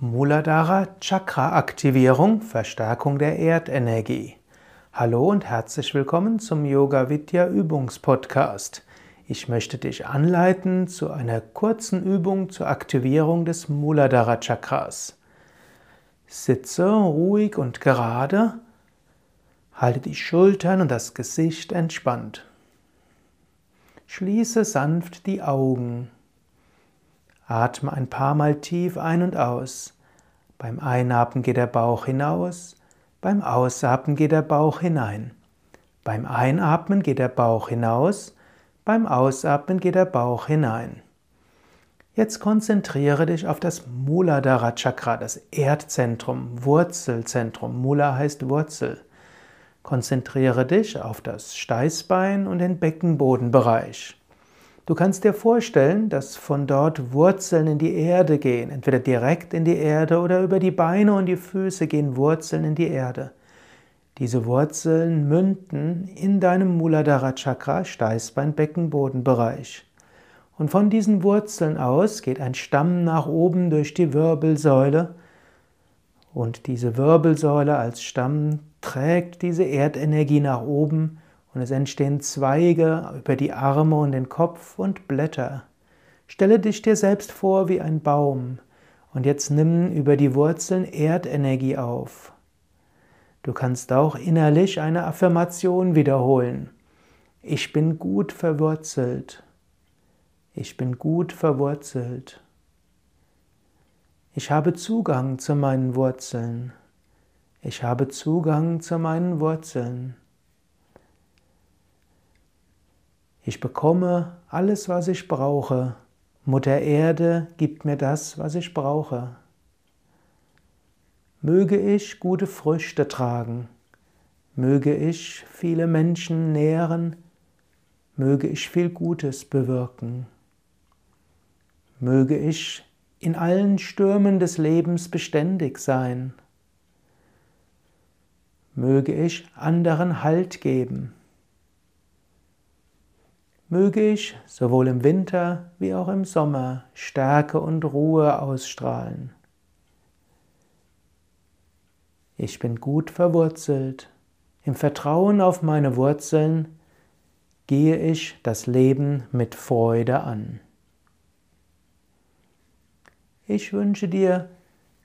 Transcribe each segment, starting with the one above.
Muladhara Chakra Aktivierung, Verstärkung der Erdenergie. Hallo und herzlich willkommen zum Yoga Vidya Übungspodcast. Ich möchte dich anleiten zu einer kurzen Übung zur Aktivierung des Muladhara Chakras. Sitze ruhig und gerade, halte die Schultern und das Gesicht entspannt. Schließe sanft die Augen. Atme ein paar Mal tief ein und aus. Beim Einatmen geht der Bauch hinaus, beim Ausatmen geht der Bauch hinein. Beim Einatmen geht der Bauch hinaus, beim Ausatmen geht der Bauch hinein. Jetzt konzentriere dich auf das Muladhara Chakra, das Erdzentrum, Wurzelzentrum. Mula heißt Wurzel. Konzentriere dich auf das Steißbein und den Beckenbodenbereich. Du kannst dir vorstellen, dass von dort Wurzeln in die Erde gehen, entweder direkt in die Erde oder über die Beine und die Füße gehen Wurzeln in die Erde. Diese Wurzeln münden in deinem Muladhara Chakra, Steißbein, Beckenbodenbereich. Und von diesen Wurzeln aus geht ein Stamm nach oben durch die Wirbelsäule. Und diese Wirbelsäule als Stamm trägt diese Erdenergie nach oben und es entstehen Zweige über die Arme und den Kopf und Blätter. Stelle dich dir selbst vor wie ein Baum und jetzt nimm über die Wurzeln Erdenergie auf. Du kannst auch innerlich eine Affirmation wiederholen. Ich bin gut verwurzelt. Ich bin gut verwurzelt. Ich habe Zugang zu meinen Wurzeln. Ich habe Zugang zu meinen Wurzeln. Ich bekomme alles, was ich brauche. Mutter Erde gibt mir das, was ich brauche. Möge ich gute Früchte tragen. Möge ich viele Menschen nähren. Möge ich viel Gutes bewirken. Möge ich in allen Stürmen des Lebens beständig sein. Möge ich anderen Halt geben. Möge ich sowohl im Winter wie auch im Sommer Stärke und Ruhe ausstrahlen. Ich bin gut verwurzelt. Im Vertrauen auf meine Wurzeln gehe ich das Leben mit Freude an. Ich wünsche dir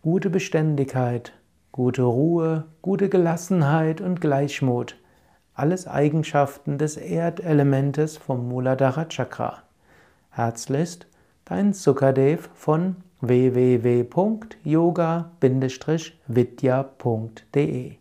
gute Beständigkeit, gute Ruhe, gute Gelassenheit und Gleichmut alles Eigenschaften des Erdelementes vom Muladhara Chakra. Herzlichst, dein Sukadev von www.yoga-vidya.de